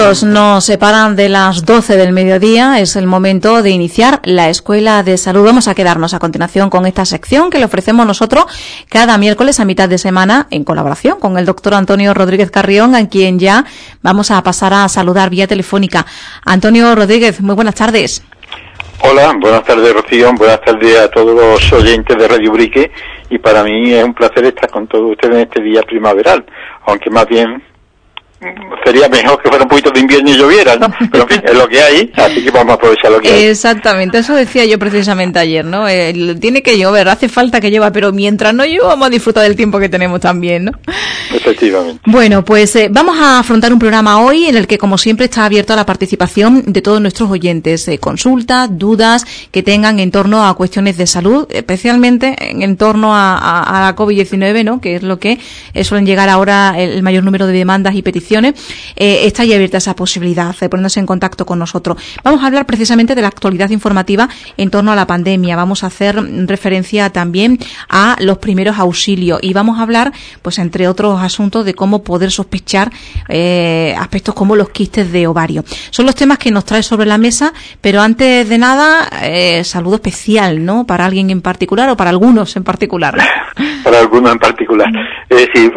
minutos nos separan de las 12 del mediodía. Es el momento de iniciar la Escuela de Salud. Vamos a quedarnos a continuación con esta sección que le ofrecemos nosotros cada miércoles a mitad de semana en colaboración con el doctor Antonio Rodríguez Carrión, a quien ya vamos a pasar a saludar vía telefónica. Antonio Rodríguez, muy buenas tardes. Hola, buenas tardes Rocío, buenas tardes a todos los oyentes de Radio Brique y para mí es un placer estar con todos ustedes en este día primaveral, aunque más bien sería mejor que fuera un poquito de invierno y lloviera, ¿no? Pero en fin, es lo que hay, así que vamos a aprovechar lo que hay. Exactamente, eso decía yo precisamente ayer, ¿no? tiene que llover, hace falta que llueva, pero mientras no llueva vamos a disfrutar del tiempo que tenemos también, ¿no? Efectivamente. Bueno, pues eh, vamos a afrontar un programa hoy en el que, como siempre, está abierto a la participación de todos nuestros oyentes, eh, consultas, dudas que tengan en torno a cuestiones de salud, especialmente en, torno a, a, la COVID-19, ¿no? Que es lo que eh, suelen llegar ahora el mayor número de demandas y peticiones eh, está ya abierta esa posibilidad de ponerse en contacto con nosotros. Vamos a hablar precisamente de la actualidad informativa en torno a la pandemia. Vamos a hacer referencia también a los primeros auxilios y vamos a hablar, pues entre otros asuntos, de cómo poder sospechar eh, aspectos como los quistes de ovario. Son los temas que nos trae sobre la mesa, pero antes de nada, eh, saludo especial, ¿no? Para alguien en particular o para algunos en particular. para algunos en particular. Es decir,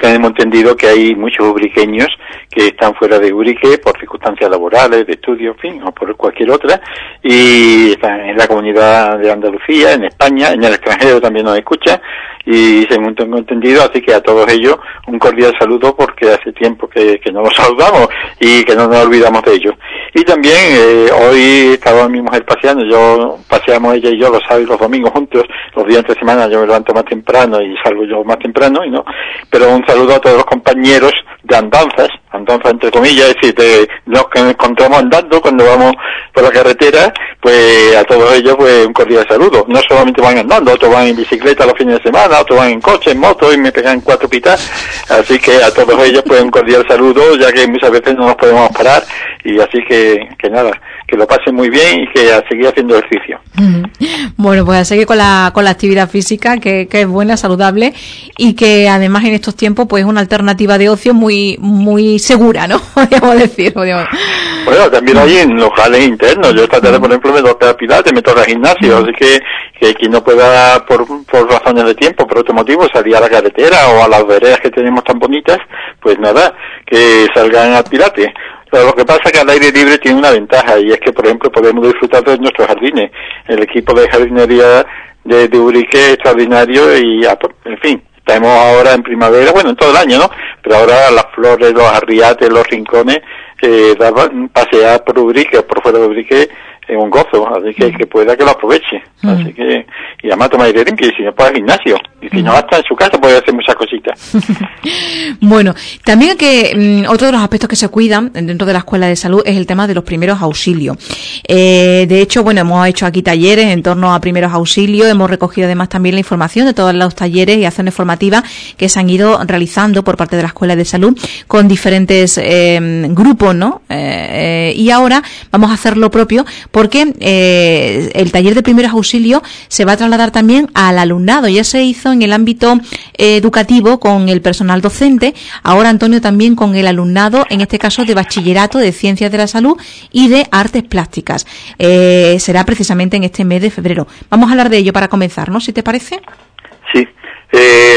tenemos entendido que hay muchos pequeños que están fuera de Urique por circunstancias laborales, de estudio, en fin, o por cualquier otra, y están en la comunidad de Andalucía, en España, en el extranjero también nos escucha, y según tengo entendido, así que a todos ellos un cordial saludo porque hace tiempo que, que no los saludamos y que no nos olvidamos de ellos. Y también eh, hoy estaba mi mujer paseando, yo paseamos ella y yo los sábados los domingos juntos, los días de semana yo me levanto más temprano y salgo yo más temprano, y no, pero un saludo a todos los compañeros de andanzas, andanzas entre comillas, es decir, de los que encontramos andando cuando vamos por la carretera, pues a todos ellos pues un cordial saludo. No solamente van andando, otros van en bicicleta los fines de semana, otros van en coche, en moto y me pegan cuatro pitas, así que a todos ellos pues un cordial saludo, ya que muchas veces no nos podemos parar y así que, que nada, que lo pasen muy bien y que a seguir haciendo ejercicio. Bueno, pues a seguir con la, con la actividad física, que, que es buena, saludable y que además en estos tiempos pues es una alternativa de ocio muy muy segura, ¿no? Podríamos decir. Bueno, también hay en los jales internos. Yo esta tarde, por ejemplo, me toca pilates, me toca gimnasio, así que, que quien no pueda, por, por razones de tiempo, por otro motivo, salir a la carretera o a las veredas que tenemos tan bonitas, pues nada, que salgan al pilates. Pero lo que pasa es que al aire libre tiene una ventaja y es que, por ejemplo, podemos disfrutar de nuestros jardines. El equipo de jardinería de, de Urique es extraordinario y, en fin, estamos ahora en primavera, bueno, en todo el año, ¿no? Pero ahora las flores, los arriates, los rincones, eh, daban, pasear por Urique o por fuera de Urique es un gozo, así que que pueda que lo aproveche. Así que, y además toma aire limpio, y si no, pues al gimnasio. Y si no, hasta en su casa puede hacer muchas cositas. bueno, también que mm, otro de los aspectos que se cuidan dentro de la escuela de salud es el tema de los primeros auxilios. Eh, de hecho, bueno, hemos hecho aquí talleres en torno a primeros auxilios, hemos recogido además también la información de todos los talleres y acciones formativas que se han ido realizando por parte de la escuela de salud con diferentes eh, grupos, ¿no? Eh, y ahora vamos a hacer lo propio porque eh, el taller de primeros auxilios se va a trasladar también al alumnado. Ya se hizo en el ámbito eh, educativo con el personal docente, ahora Antonio también con el alumnado, en este caso de bachillerato de ciencias de la salud y de artes plásticas. Eh, será precisamente en este mes de febrero. Vamos a hablar de ello para comenzar, ¿no? Si te parece. Sí,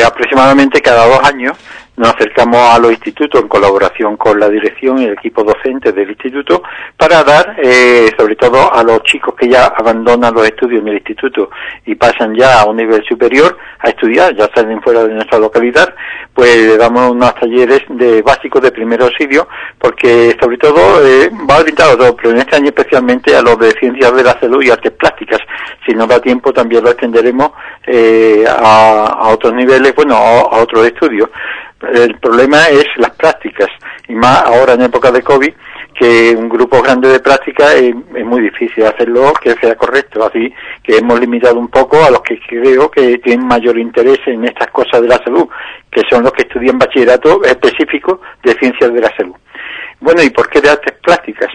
aproximadamente cada dos años nos acercamos a los institutos en colaboración con la dirección y el equipo docente del instituto para dar, eh, sobre todo a los chicos que ya abandonan los estudios en el instituto y pasan ya a un nivel superior a estudiar, ya salen fuera de nuestra localidad, pues le damos unos talleres de básicos de primer auxilio, porque sobre todo eh, va orientado a todo, pero en este año especialmente a los de ciencias de la salud y artes plásticas. Si nos da tiempo también lo extenderemos eh, a, otros niveles, bueno, a, a otros estudios. El problema es las prácticas, y más ahora en época de COVID, que un grupo grande de prácticas es, muy difícil hacerlo que sea correcto, así que hemos limitado un poco a los que creo que tienen mayor interés en estas cosas de la salud, que son los que estudian bachillerato específico de ciencias de la salud. Bueno, ¿y por qué de artes plásticas?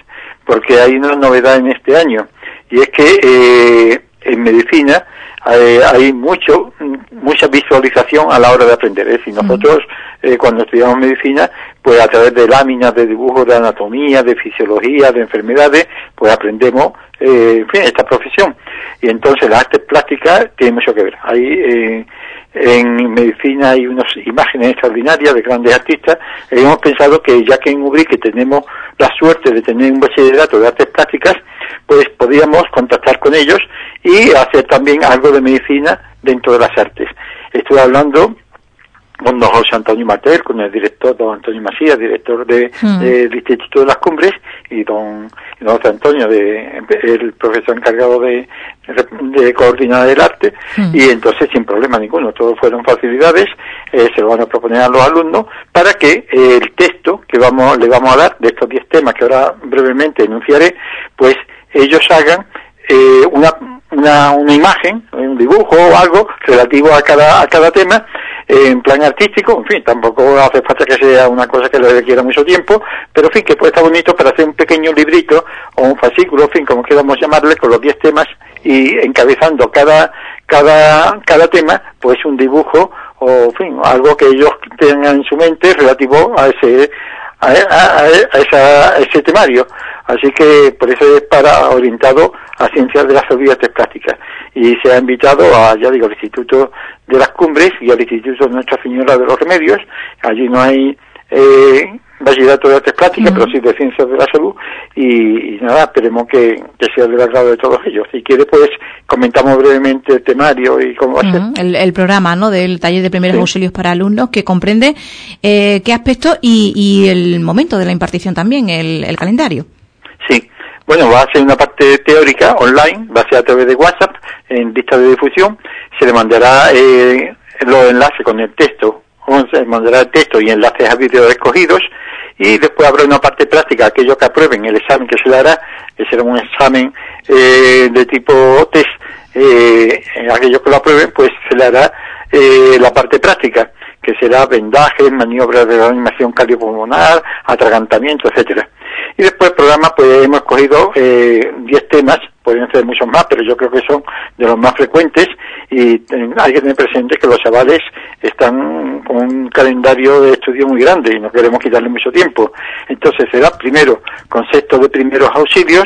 Porque hay una novedad en este año, y es que eh, en medicina eh, hay mucho, mucha visualización a la hora de aprender. Es decir, nosotros eh, cuando estudiamos medicina, pues a través de láminas, de dibujos de anatomía, de fisiología, de enfermedades, pues aprendemos eh, en fin, esta profesión. Y entonces las artes plásticas tienen mucho que ver. Ahí eh, en medicina hay unas imágenes extraordinarias de grandes artistas. y hemos pensado que ya que en Ubrique tenemos la suerte de tener un bachillerato de artes plásticas, pues podríamos contactar con ellos y hacer también algo de medicina dentro de las artes. Estoy hablando don José Antonio Mater, con el director don Antonio Macías, director de, hmm. del Instituto de las Cumbres, y don, don José Antonio, de, el profesor encargado de, de coordinar el arte, hmm. y entonces sin problema ninguno, todos fueron facilidades, eh, se lo van a proponer a los alumnos para que el texto que vamos le vamos a dar de estos 10 temas que ahora brevemente enunciaré, pues ellos hagan eh, una, una, una imagen, un dibujo o algo relativo a cada, a cada tema en plan artístico, en fin, tampoco hace falta que sea una cosa que le requiera mucho tiempo, pero en fin, que puede estar bonito para hacer un pequeño librito o un fascículo, en fin, como queramos llamarle, con los 10 temas y encabezando cada, cada, cada tema, pues un dibujo o, en fin, algo que ellos tengan en su mente relativo a ese, a, a, ese temario. Así que por eso es para orientado a ciencias de las artes plásticas. Y se ha invitado a, ya digo, al Instituto de las Cumbres y al Instituto Nuestra Señora de los Remedios. Allí no hay eh, bachillerato de artes plásticas, pero sí de ciencias de la salud. Y, nada, esperemos que, sea del agrado de todos ellos. Si quiere, pues comentamos brevemente el temario y cómo va a ser. El, programa ¿no? del taller de primeros auxilios para alumnos que comprende eh, qué aspecto y, y, el momento de la impartición también, el, el calendario. Sí, bueno, va a ser una parte teórica online, va a ser a través de WhatsApp, en lista de difusión, se le mandará eh, los enlaces con el texto, se mandará el texto y enlaces a vídeos escogidos, y después habrá una parte práctica, aquellos que aprueben el examen que se le hará, que será un examen eh, de tipo test, eh, aquellos que lo aprueben, pues se le hará eh, la parte práctica, que será vendajes, maniobras de animación cardiopulmonar, atragantamiento, etcétera. Y después el programa, pues hemos cogido 10 eh, temas, pueden ser muchos más, pero yo creo que son de los más frecuentes y eh, hay que tener presente que los chavales están con un calendario de estudio muy grande y no queremos quitarle mucho tiempo. Entonces será primero concepto de primeros auxilios,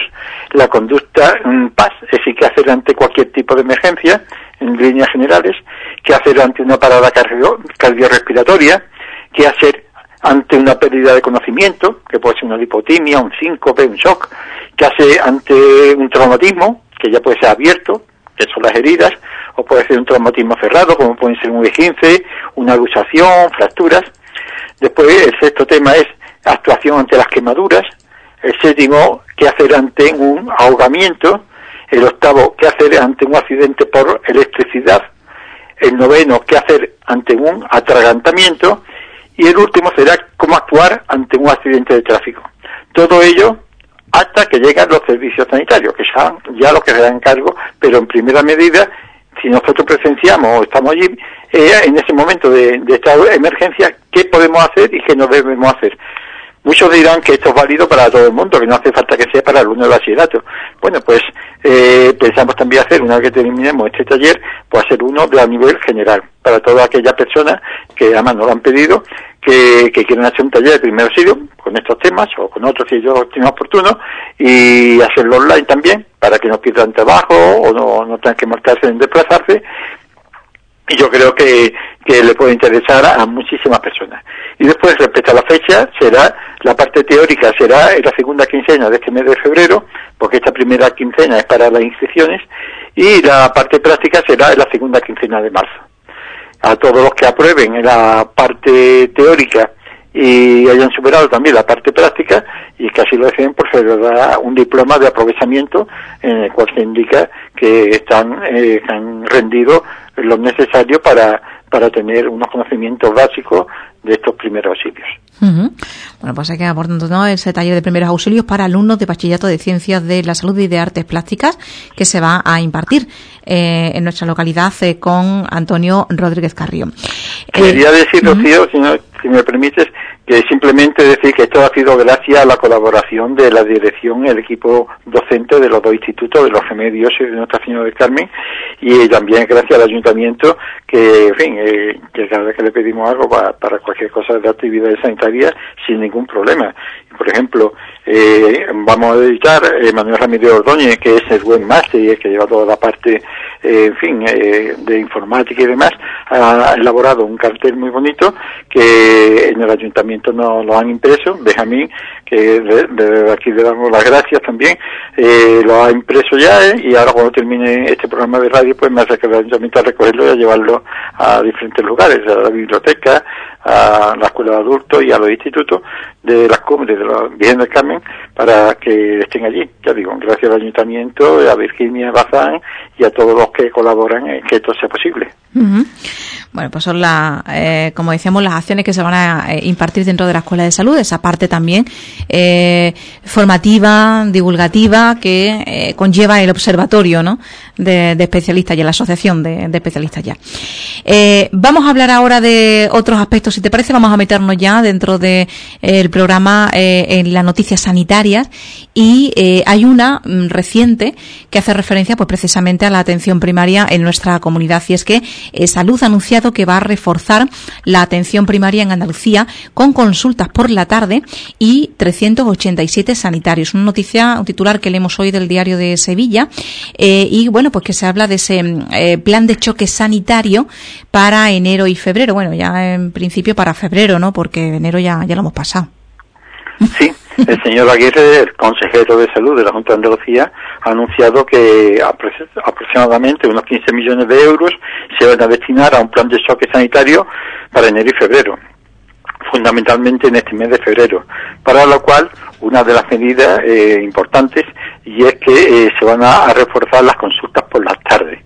la conducta en paz, es decir, qué hacer ante cualquier tipo de emergencia, en líneas generales, qué hacer ante una parada cardiorrespiratoria, qué hacer ante una pérdida de conocimiento, que puede ser una lipotimia, un síncope, un shock, que hace ante un traumatismo, que ya puede ser abierto, que son las heridas, o puede ser un traumatismo cerrado, como puede ser un V15, una luxación, fracturas. Después, el sexto tema es actuación ante las quemaduras. El séptimo, qué hacer ante un ahogamiento. El octavo, qué hacer ante un accidente por electricidad. El noveno, qué hacer ante un atragantamiento y el último será cómo actuar ante un accidente de tráfico. Todo ello hasta que lleguen los servicios sanitarios, que ya, ya lo que se dan cargo, pero en primera medida, si nosotros presenciamos o estamos allí, eh, en ese momento de, de esta emergencia, ¿qué podemos hacer y qué no debemos hacer? Muchos dirán que esto es válido para todo el mundo, que no hace falta que sea para el alumno de bachillerato. Bueno, pues eh, pensamos también hacer, una vez que terminemos este taller, pues hacer uno de a nivel general, para toda aquella persona que además nos lo han pedido, que, que quieren hacer un taller de primer auxilio con estos temas o con otros si ellos tienen oportuno y hacerlo online también para que no pierdan trabajo o no, no tengan que marcarse en desplazarse y yo creo que, que le puede interesar a, muchísimas personas. Y después, respecto a la fecha, será, la parte teórica será en la segunda quincena de este mes de febrero, porque esta primera quincena es para las inscripciones, y la parte práctica será en la segunda quincena de marzo. A todos los que aprueben en la parte teórica y hayan superado también la parte práctica y así lo deseen, pues se les da un diploma de aprovechamiento en el cual se indica que están, eh, han rendido lo necesario para, para tener unos conocimientos básicos de estos primeros auxilios. Bueno, pues hay que abordando ¿no? ese taller de primeros auxilios para alumnos de bachillerato de ciencias de la salud y de artes plásticas que se va a impartir eh, en nuestra localidad eh, con Antonio Rodríguez Carrión. Quería decir, Rocío, si, si me permites, que simplemente decir que esto ha sido gracias a la colaboración de la dirección el equipo docente de los dos institutos, de los remedios y de Nuestra Señora del Carmen, y también gracias al ayuntamiento que, en fin, eh, que cada vez que le pedimos algo para, para cualquier cosa de actividades sanitarias, sin ningún problema. Por ejemplo, eh, vamos a dedicar eh, Manuel Ramírez Ordóñez, que es el buen máster que lleva toda la parte, eh, en fin, eh, de informática y demás, ha elaborado un cartel muy bonito que en el ayuntamiento no lo han impreso. Benjamín, que de, aquí le damos las gracias también, lo ha impreso ya y ahora cuando termine este programa de radio, pues me hace que el ayuntamiento a recogerlo y a llevarlo a diferentes lugares, a la biblioteca, a la escuela de adultos y a los institutos de las cumbres de la Virgen del Carmen para que estén allí. Ya digo, gracias al Ayuntamiento, a Virginia Bazán y a todos los que colaboran en que esto sea posible. Bueno, pues son las, eh, como decíamos, las acciones que se van a eh, impartir dentro de la Escuela de Salud, esa parte también eh, formativa, divulgativa, que eh, conlleva el observatorio ¿no? de, especialistas y la asociación de, de especialistas ya. Eh, vamos a hablar ahora de otros aspectos, si te parece, vamos a meternos ya dentro del de, programa en las noticias sanitarias y hay una mm, reciente que hace referencia pues precisamente a la atención primaria en nuestra comunidad y es que Salud ha anunciado que va a reforzar la atención primaria en Andalucía con consultas por la tarde y 387 sanitarios. Una noticia, un titular que leemos hoy del diario de Sevilla eh, y bueno, pues que se habla de ese eh, plan de choque sanitario para enero y febrero. Bueno, ya en principio para febrero, ¿no? Porque enero ya, ya lo hemos pasado. Sí, el señor Aguirre, el consejero de salud de la Junta de Andalucía, ha anunciado que aproximadamente unos 15 millones de euros se van a destinar a un plan de choque sanitario para enero y febrero, fundamentalmente en este mes de febrero, para lo cual una de las medidas eh, importantes y es que eh, se van a, reforzar las consultas por las tardes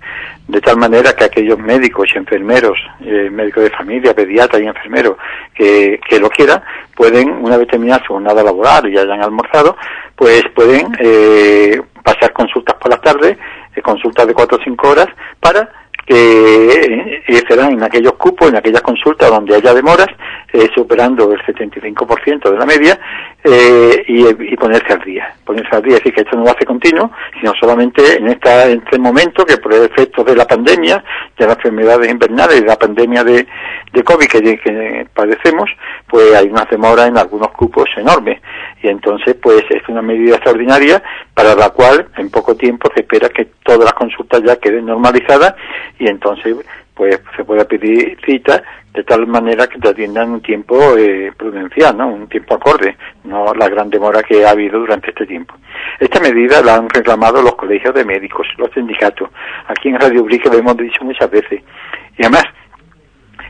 de tal manera que aquellos médicos y enfermeros, eh, médicos de familia, pediatras y enfermeros que, lo quieran, pueden, una vez terminada su jornada laboral y hayan almorzado, pues pueden eh, pasar consultas por las tardes, consultas de cuatro o cinco horas, para que eh, serán en aquellos cupos, en aquellas consultas donde haya demoras, eh, superando el 75% de la media, eh, y, ponerse al día. Ponerse al día, es decir, que esto no va a ser continuo, sino solamente en, esta, este momento que por el efecto de la pandemia, de las enfermedades invernales y de la pandemia de, de COVID que, que padecemos, pues hay unas demoras en algunos cupos enormes. Y entonces, pues es una medida extraordinaria para la cual en poco tiempo se espera que todas las consultas ya queden normalizadas y entonces pues se pueda pedir cita de tal manera que te atiendan un tiempo eh, prudencial, ¿no? Un tiempo acorde, no la gran demora que ha habido durante este tiempo. Esta medida la han reclamado los colegios de médicos, los sindicatos. Aquí en Radio Brique lo hemos dicho muchas veces. Y además,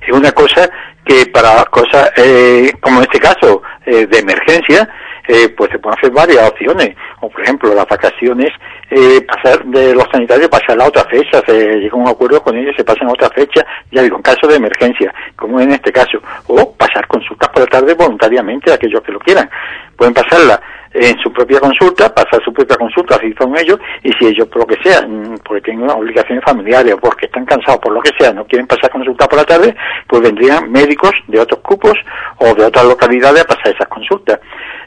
es una cosa que para cosas eh, como este caso eh, de emergencia, eh, pues se pueden hacer varias opciones. O por ejemplo, las vacaciones, eh, pasar de los sanitarios pasar a otra fecha, se llega a un acuerdo con ellos, se pasan a otra fecha, ya digo, en caso de emergencia, como en este caso. O pasar consultas por la tarde voluntariamente aquellos que lo quieran. Pueden pasarla en su propia consulta, pasar su propia consulta si son ellos, y si ellos por lo que sea, porque tienen obligaciones familiares o porque están cansados por lo que sea, no quieren pasar consulta por la tarde, pues vendrían médicos de otros cupos o de otras localidades a pasar esas consultas.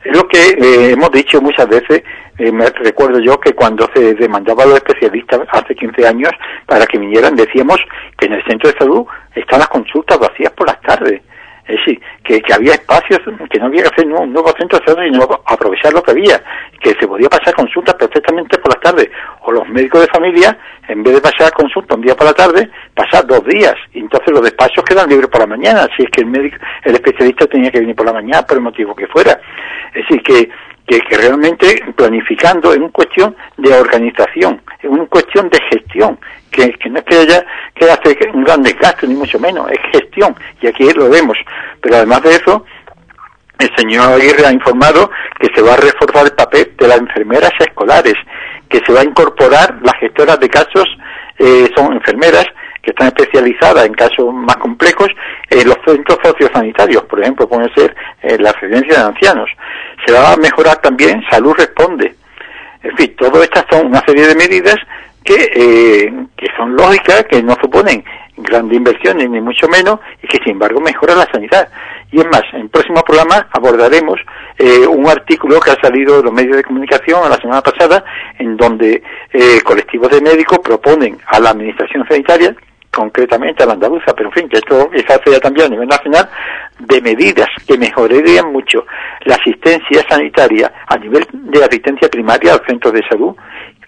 Es lo que eh, hemos dicho muchas veces, eh, me recuerdo yo que cuando se demandaba a los especialistas hace 15 años para que vinieran, decíamos que en el centro de salud están las consultas vacías por las tardes. Es decir, que, que, había espacios, que no había que hacer un nuevo centro de salud, sino aprovechar lo que había, que se podía pasar consultas perfectamente por las tardes. O los médicos de familia, en vez de pasar consulta un día por la tarde, pasar dos días. Y entonces los despachos quedan libres por la mañana, si es que el médico, el especialista tenía que venir por la mañana, por el motivo que fuera. Es decir, que, que, que realmente planificando es una cuestión de organización, es una cuestión de gestión, que, que no es que haya que hace un gran desgaste, ni mucho menos, es gestión, y aquí lo vemos. Pero además de eso, el señor Aguirre ha informado que se va a reforzar el papel de las enfermeras escolares, que se va a incorporar las gestoras de casos, eh, son enfermeras que están especializadas en casos más complejos en los centros sociosanitarios, por ejemplo, puede ser eh, la residencia de ancianos. Se va a mejorar también Salud Responde. En fin, todo estas son una serie de medidas que, eh, que son lógicas, que no suponen grandes inversiones, ni mucho menos, y que sin embargo mejora la sanidad. Y es más, en el próximo programa abordaremos eh, un artículo que ha salido de los medios de comunicación la semana pasada, en donde eh, colectivos de médicos proponen a la Administración Sanitaria concretamente a la andaluza, pero en fin, que esto se hace ya también a nivel nacional, de medidas que mejorarían mucho la asistencia sanitaria a nivel de asistencia primaria al centro de salud,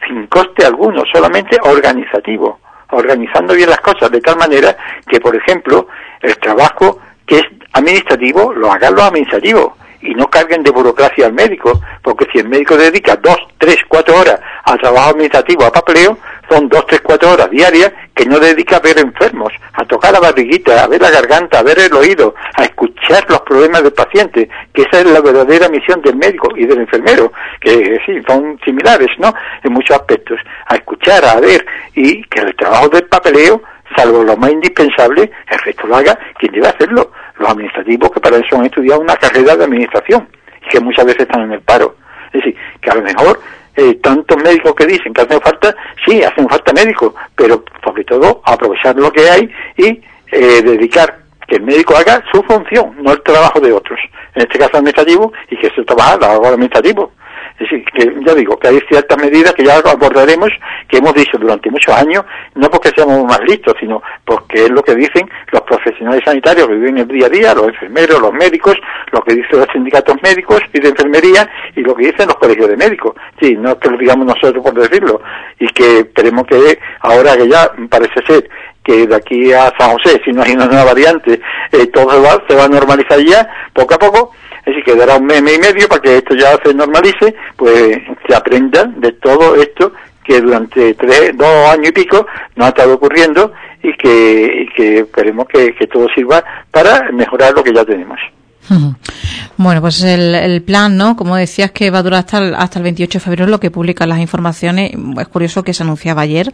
sin coste alguno, solamente organizativo, organizando bien las cosas, de tal manera que, por ejemplo, el trabajo que es administrativo, lo hagan los administrativos y no carguen de burocracia al médico, porque si el médico dedica dos, tres, cuatro horas al trabajo administrativo, a papeleo, son dos, tres, cuatro horas diarias que no dedica a ver enfermos, a tocar la barriguita, a ver la garganta, a ver el oído, a escuchar los problemas del paciente, que esa es la verdadera misión del médico y del enfermero, que sí, son similares, ¿no? En muchos aspectos, a escuchar, a ver, y que el trabajo del papeleo, salvo lo más indispensable, el resto lo haga quien debe hacerlo, los administrativos que para eso han estudiado una carrera de administración y que muchas veces están en el paro. Es decir, que a lo mejor eh, tantos médicos que dicen que hacen falta, sí, hacen falta médicos, pero sobre todo aprovechar lo que hay y eh, dedicar que el médico haga su función, no el trabajo de otros. En este caso administrativo, y que se trabaja el administrativo. Es decir, que ya digo, que hay ciertas medidas que ya abordaremos, que hemos dicho durante muchos años, no porque seamos más listos, sino porque es lo que dicen los profesionales sanitarios que viven el día a día, los enfermeros, los médicos, lo que dicen los sindicatos médicos y de enfermería, y lo que dicen los colegios de médicos. Sí, no es que lo digamos nosotros por decirlo, y que esperemos que ahora que ya parece ser que de aquí a San José, si no hay una nueva variante, eh, todo va, se va a normalizar ya, poco a poco, decir, que dará un mes, y medio para que esto ya se normalice, pues se aprenda de todo esto que durante tres, dos años y pico nos ha estado ocurriendo y que, que esperemos que, que todo sirva para mejorar lo que ya tenemos. Bueno, pues el, plan, ¿no? Como decías que va a durar hasta el, hasta el 28 de febrero, lo que publican las informaciones. Es curioso que se anunciaba ayer,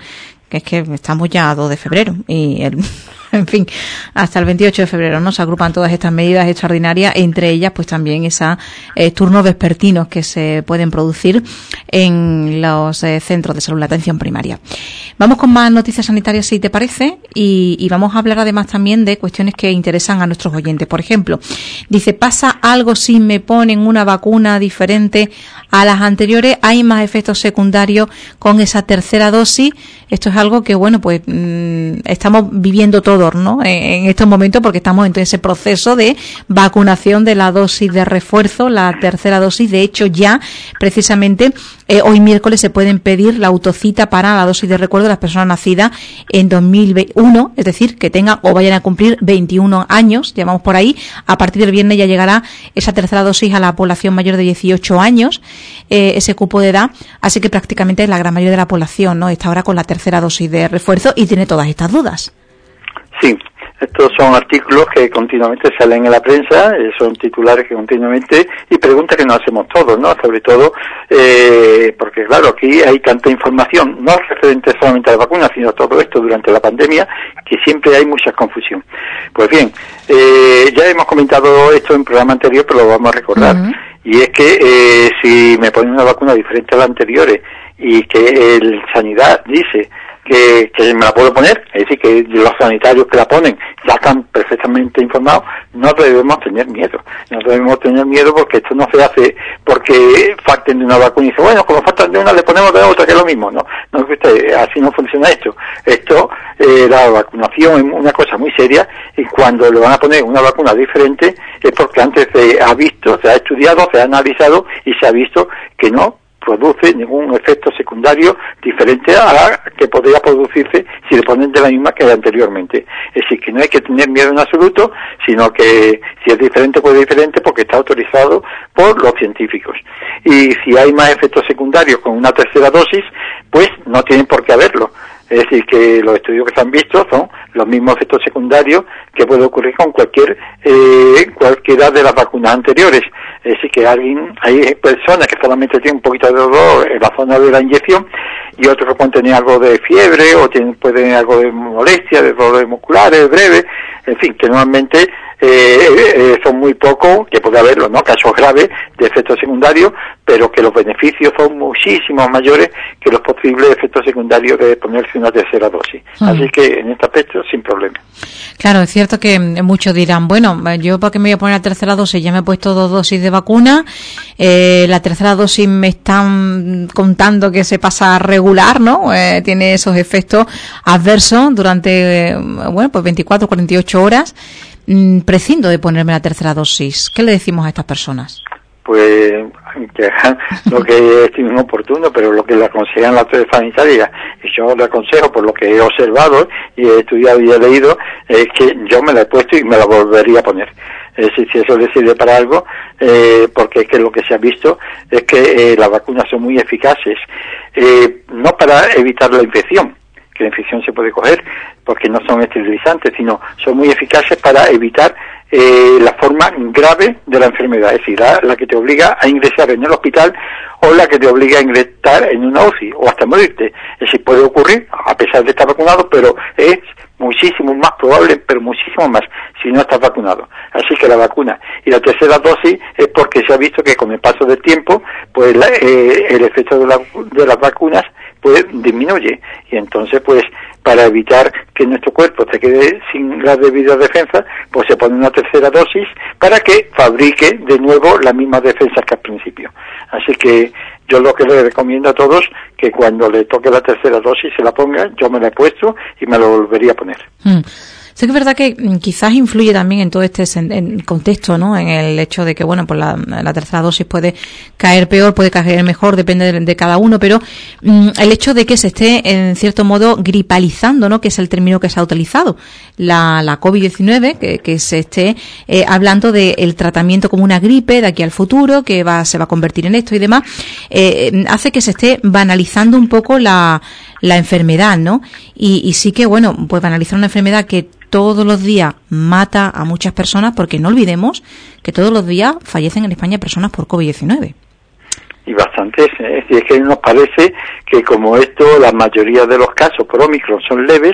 que es que estamos ya a 2 de febrero y el, en fin, hasta el 28 de febrero no se agrupan todas estas medidas extraordinarias, entre ellas pues también esos eh, turnos vespertinos que se pueden producir en los eh, centros de salud, la atención primaria. Vamos con más noticias sanitarias si te parece y, y, vamos a hablar además también de cuestiones que interesan a nuestros oyentes. Por ejemplo, dice, ¿pasa algo si me ponen una vacuna diferente a las anteriores? ¿Hay más efectos secundarios con esa tercera dosis? Esto es algo que, bueno, pues mmm, estamos viviendo todos ¿no? En, estos momentos porque estamos en ese proceso de vacunación de la dosis de refuerzo, la tercera dosis. De hecho, ya precisamente eh, hoy miércoles se pueden pedir la autocita para la dosis de recuerdo de las personas nacidas en 2001, es decir, que tengan o vayan a cumplir 21 años, llevamos por ahí. A partir del viernes ya llegará esa tercera dosis a la población mayor de 18 años, eh, ese cupo de edad. Así que prácticamente la gran mayoría de la población no está ahora con la tercera dosis de refuerzo y tiene todas estas dudas. Sí, estos son artículos que continuamente salen en la prensa, eh, son titulares que continuamente y preguntas que nos hacemos todos, ¿no? Sobre todo eh, porque, claro, aquí hay tanta información, no referente solamente a la vacuna, sino a todo esto durante la pandemia, que siempre hay mucha confusión. Pues bien, eh, ya hemos comentado esto en programa anterior, pero lo vamos a recordar. Uh -huh. Y es que eh, si me ponen una vacuna diferente a las anteriores y que el Sanidad dice que, que, me la puedo poner, es decir, que los sanitarios que la ponen ya están perfectamente informados, no debemos tener miedo. No debemos tener miedo porque esto no se hace porque falten de una vacuna y dice, bueno, como faltan de una le ponemos de otra, que es lo mismo. No, no usted, así no funciona esto. Esto, eh, la vacunación es una cosa muy seria y cuando le van a poner una vacuna diferente es porque antes se ha visto, se ha estudiado, se ha analizado y se ha visto que no produce ningún efecto secundario diferente a la que podría producirse si le ponen de la misma que anteriormente. Es decir, que no hay que tener miedo en absoluto, sino que si es diferente, pues es diferente porque está autorizado por los científicos. Y si hay más efectos secundarios con una tercera dosis, pues no tienen por qué haberlo. Es decir, que los estudios que se han visto son los mismos efectos secundarios que puede ocurrir con cualquier eh, cualquiera de las vacunas anteriores. Es decir, que alguien, hay personas que solamente tienen un poquito de dolor en la zona de la inyección y otros que pueden tener algo de fiebre o tienen, pueden tener algo de molestia, de dolores musculares breves, en fin, que normalmente eh, son muy pocos, que puede haberlo, ¿no? Casos graves de efectos secundarios, pero que los beneficios son muchísimo mayores que los posibles efectos secundarios de ponerse una tercera dosis. Así que en este aspecto, sin problema. Claro, es cierto que muchos dirán, bueno, yo para qué me voy a poner la tercera dosis, ya me he puesto dos dosis de vacuna, eh, la tercera dosis me están contando que se pasa regular, ¿no? Eh, tiene esos efectos adversos durante, bueno, pues 24, 48 horas. Mm, prescindo de ponerme la tercera dosis. ¿Qué le decimos a estas personas? Pues lo que es inoportuno, pero lo que le aconsejan las autoridades sanitarias, y yo le aconsejo por lo que he observado y he estudiado y he leído, es que yo me la he puesto y me la volvería a poner. Es decir, si eso le para algo, eh, porque es que lo que se ha visto es que eh, las vacunas son muy eficaces, eh, no para evitar la infección, que la infección se puede coger porque no son esterilizantes, sino son muy eficaces para evitar eh, la forma grave de la enfermedad, es decir, la, que te obliga a ingresar en el hospital o la que te obliga a ingresar en una UCI o hasta morirte. Es decir, puede ocurrir a pesar de estar vacunado, pero es muchísimo más probable, pero muchísimo más si no estás vacunado. Así que la vacuna y la tercera dosis es porque se ha visto que con el paso del tiempo, pues eh, el efecto de, de las vacunas pues disminuye y entonces pues para evitar que nuestro cuerpo se quede sin la debida defensa, pues se pone una tercera dosis para que fabrique de nuevo la misma defensa que al principio. Así que yo lo que le recomiendo a todos que cuando le toque la tercera dosis se la ponga, yo me la he puesto y me la volvería a poner. Mm. Sé que es verdad que mm, quizás influye también en todo este contexto, ¿no? En el hecho de que, bueno, pues la, tercera dosis puede caer peor, puede caer mejor, depende de, cada uno, pero mm, el hecho de que se esté, en cierto modo, gripalizando, ¿no? Que es el término que se ha utilizado, la, la COVID-19, que, que, se esté eh, hablando del tratamiento como una gripe de aquí al futuro, que va, se va a convertir en esto y demás, eh, hace que se esté banalizando un poco la, la enfermedad, ¿no? Y, y sí que, bueno, pues banalizar una enfermedad que todos los días mata a muchas personas, porque no olvidemos que todos los días fallecen en España personas por COVID-19 y bastantes. Es que nos parece que como esto, la mayoría de los casos por Omicron son leves,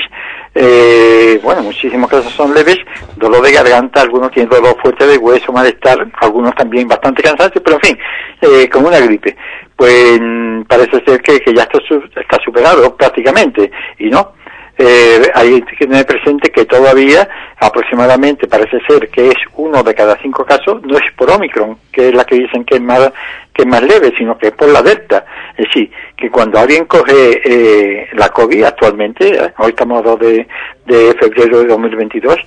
eh, bueno, muchísimos casos son leves, dolor de garganta, algunos tienen dolor fuerte de hueso, malestar, algunos también bastante cansancio, pero en fin, eh, como una gripe. Pues mm, parece ser que, que ya está, está superado prácticamente, y no, eh, hay que tener presente que todavía aproximadamente parece ser que es uno de cada cinco casos, no es por Omicron, que es la que dicen que es más, que es más leve, sino que es por la Delta. Es decir, que cuando alguien coge eh, la COVID actualmente, eh, hoy estamos a 2 de, de febrero de 2022,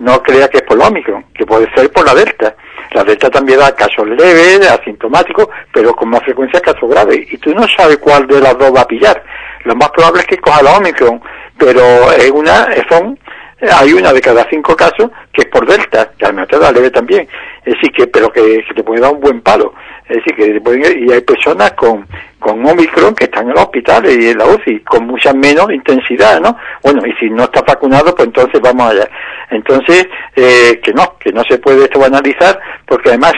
no crea que es por Omicron, que puede ser por la Delta. La Delta también da casos leves, asintomáticos, pero con más frecuencia casos graves. Y tú no sabes cuál de las dos va a pillar. Lo más probable es que coja la Omicron, pero es una, son, hay una de cada cinco casos que es por delta, que menos te da leve también, es decir, que, pero que, te puede dar un buen palo, es decir, que pueden, y hay personas con, con Omicron que están en los hospitales y en la UCI, con mucha menos intensidad, ¿no? Bueno, y si no está vacunado, pues entonces vamos allá. Entonces, eh, que no, que no se puede esto analizar, porque además,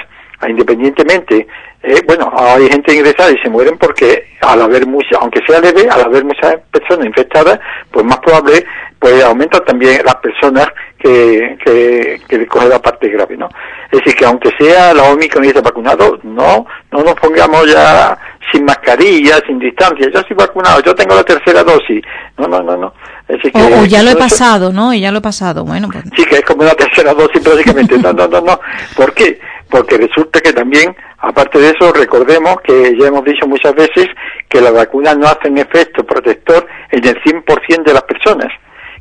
independientemente eh, bueno, hay gente ingresada y se mueren porque al haber mucha, aunque sea leve, al haber muchas personas infectadas, pues más probable, pues aumenta también las personas que, que, que cogen la parte grave, ¿no? Es decir, que aunque sea la Omicron y esté vacunado, no, no nos pongamos ya sin mascarilla, sin distancia. Yo estoy vacunado, yo tengo la tercera dosis. No, no, no, no. o, ya lo he pasado, ¿no? Y ya lo he pasado, bueno. Pues... Sí, que es como una tercera dosis prácticamente. No, no, no, no. ¿Por qué? Porque resulta que también Aparte de eso, recordemos que ya hemos dicho muchas veces que las vacunas no hacen efecto protector en el 100% de las personas,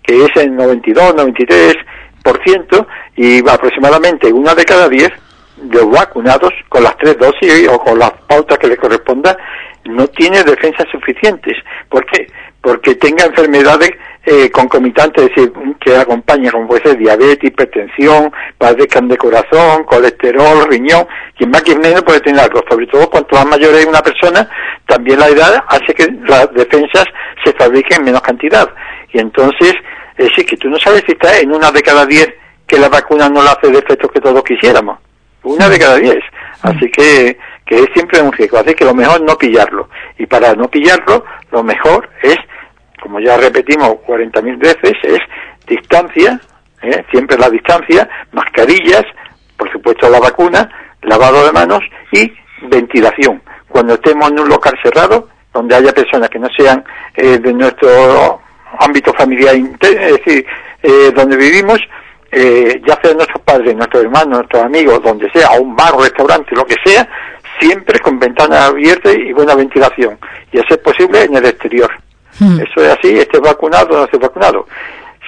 que es el 92, 93% y aproximadamente una de cada diez de los vacunados con las tres dosis o con las pautas que le corresponda no tiene defensas suficientes. ¿Por qué? Porque tenga enfermedades eh, concomitantes, es decir, que acompaña, como puede ser diabetes, hipertensión, padezcan de corazón, colesterol, riñón, quien más quien menos puede tener algo, sobre todo cuanto más mayor es una persona, también la edad hace que las defensas se fabriquen en menos cantidad. Y entonces, es decir, que tú no sabes si está en una de cada diez que la vacuna no le hace el efecto que todos quisiéramos. Una de cada diez. Así que, que es siempre un riesgo. Así que lo mejor es no pillarlo. Y para no pillarlo, lo mejor es como ya repetimos 40.000 veces, es distancia, ¿eh? siempre la distancia, mascarillas, por supuesto la vacuna, lavado de manos y ventilación. Cuando estemos en un local cerrado, donde haya personas que no sean eh, de nuestro ámbito familiar, es decir, eh, donde vivimos, eh, ya sea nuestros padres, nuestros hermanos, nuestros amigos, donde sea, a un bar restaurante, lo que sea, siempre con ventanas abiertas y buena ventilación. Y eso es posible en el exterior. Hmm. Eso es así, esté vacunado o no esté vacunado.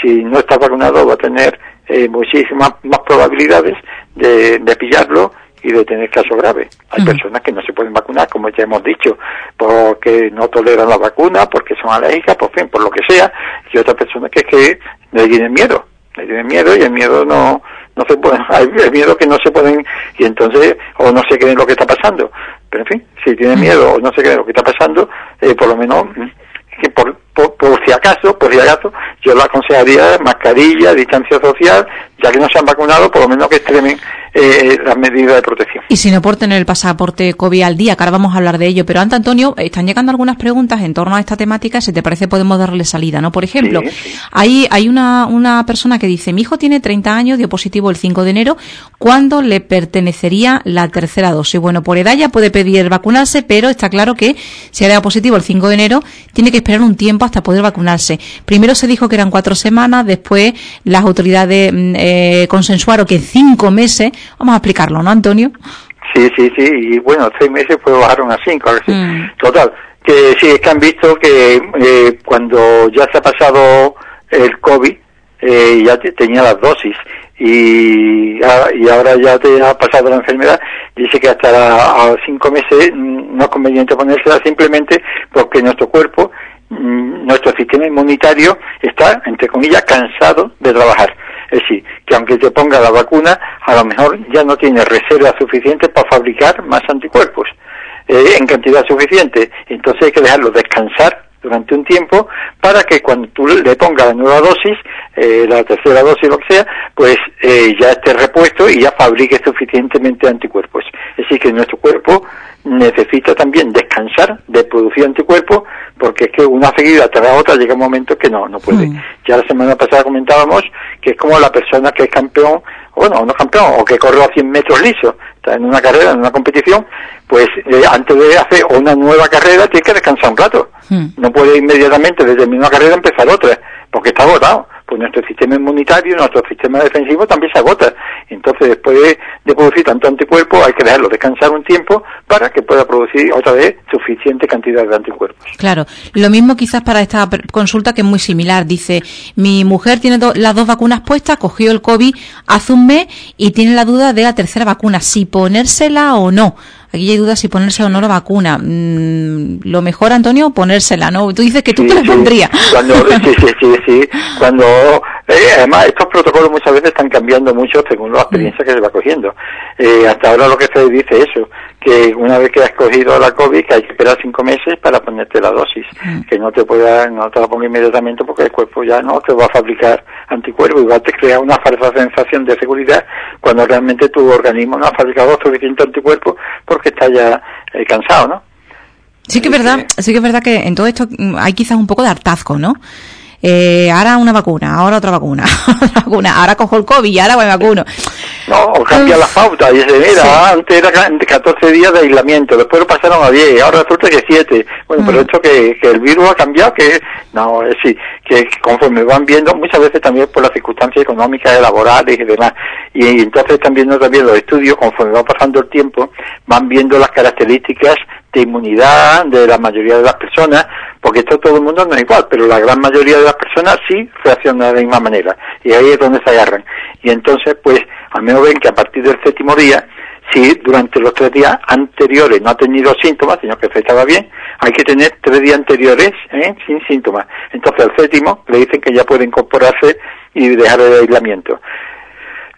Si no está vacunado va a tener eh, muchísimas más probabilidades de, de pillarlo y de tener casos graves. Hay personas que no se pueden vacunar, como ya hemos dicho, porque no toleran la vacuna, porque son alérgicas, por fin, por lo que sea, y otras personas que es que le tienen miedo, le tienen miedo y el miedo no no se puede, hay miedo que no se pueden y entonces o no se creen lo que está pasando. Pero en fin, si tienen miedo o no se creen lo que está pasando, eh, por lo menos que por, por, si acaso, por si acaso, yo le aconsejaría mascarilla, distancia social, ya que no se han vacunado, por lo menos que extremen eh, las medidas de protección. Y si no por tener el pasaporte COVID al día, que ahora vamos a hablar de ello, pero antes, Antonio, están llegando algunas preguntas en torno a esta temática, si te parece podemos darle salida, ¿no? Por ejemplo, hay, hay una, una persona que dice, mi hijo tiene 30 años, dio positivo el 5 de enero, ¿cuándo le pertenecería la tercera dosis? Bueno, por edad ya puede pedir vacunarse, pero está claro que si ha dado positivo el 5 de enero, tiene que esperar un tiempo hasta poder vacunarse. Primero se dijo que eran cuatro semanas, después las autoridades mm, eh, consensuaron que cinco meses. Vamos a explicarlo, ¿no, Antonio? Sí, sí, sí. Y bueno, seis meses pues bajaron a cinco. Mm. Total. Que sí, es que han visto que eh, cuando ya se ha pasado el COVID, eh, ya tenía las dosis y, y ahora ya te ha pasado la enfermedad, dice que hasta a cinco meses mm, no es conveniente ponérsela simplemente porque nuestro cuerpo Mm, nuestro sistema inmunitario está, entre comillas, cansado de trabajar. Es decir, que aunque te ponga la vacuna, a lo mejor ya no tiene reservas suficientes para fabricar más anticuerpos eh, en cantidad suficiente. Entonces hay que dejarlo descansar durante un tiempo para que cuando tú le pongas la nueva dosis, eh, la tercera dosis, lo que sea, pues eh, ya esté repuesto y ya fabrique suficientemente anticuerpos. Es decir, que nuestro cuerpo necesita también descansar de producir anticuerpos porque es que una seguida tras otra llega un momento que no, no puede. Mm. Ya la semana pasada comentábamos que es como la persona que es campeón, bueno, no campeón, o que corrió a 100 metros liso, está en una carrera, en una competición, pues eh, antes de hacer una nueva carrera tiene que descansar un rato. Mm. No puede inmediatamente desde la misma carrera empezar otra, porque está agotado pues nuestro sistema inmunitario, nuestro sistema defensivo también se agota. Entonces, después de, producir tanto anticuerpo, hay que dejarlo descansar un tiempo para que pueda producir otra vez suficiente cantidad de anticuerpos. Claro, lo mismo quizás para esta consulta que es muy similar. Dice, mi mujer tiene las dos vacunas puestas, cogió el COVID hace un mes y tiene la duda de la tercera vacuna, si ponérsela o no. Aquí hay dudas si ponerse o no la vacuna. Mm, lo mejor, Antonio, ponérsela, ¿no? Tú dices que tú te la pondrías. Cuando, sí, sí, sí, sí. Cuando, eh, además, estos protocolos muchas veces están cambiando mucho según la experiencia que se va cogiendo. Eh, hasta ahora lo que se dice es eso, que una vez que has cogido la COVID, que hay que esperar cinco meses para ponerte la dosis, mm. que no te pueda, no te la ponga inmediatamente porque el cuerpo ya no te va a fabricar anticuerpos, igual te crea una falsa sensación de seguridad cuando realmente tu organismo no ha fabricado suficiente anticuerpos porque está ya eh, cansado, ¿no? Sí que es verdad, sí que es verdad que en todo esto mm, hay quizás un poco de hartazgo, ¿no? Eh, ahora una vacuna, ahora otra vacuna, otra vacuna, ahora cojo el COVID y ahora me vacuno. No, o cambia la pauta y dice, mira, antes era 14 días de aislamiento, después lo pasaron a 10, ahora resulta que 7. Bueno, pero mm. esto que, que el virus ha cambiado, que no, es decir, que conforme van viendo, muchas veces también por las circunstancias económicas, laborales y demás, y, entonces también también los estudios, conforme va pasando el tiempo, van viendo las características de inmunidad de la mayoría de las personas, porque esto todo el mundo no es igual, pero la gran mayoría de las personas sí reaccionan de la misma manera, y ahí es donde se agarran. Y entonces, pues, al menos ven que a partir del séptimo día, si durante los tres días anteriores no ha tenido síntomas, sino que se estaba bien, hay que tener tres días anteriores ¿eh? sin síntomas. Entonces al séptimo le dicen que ya puede incorporarse y dejar el aislamiento.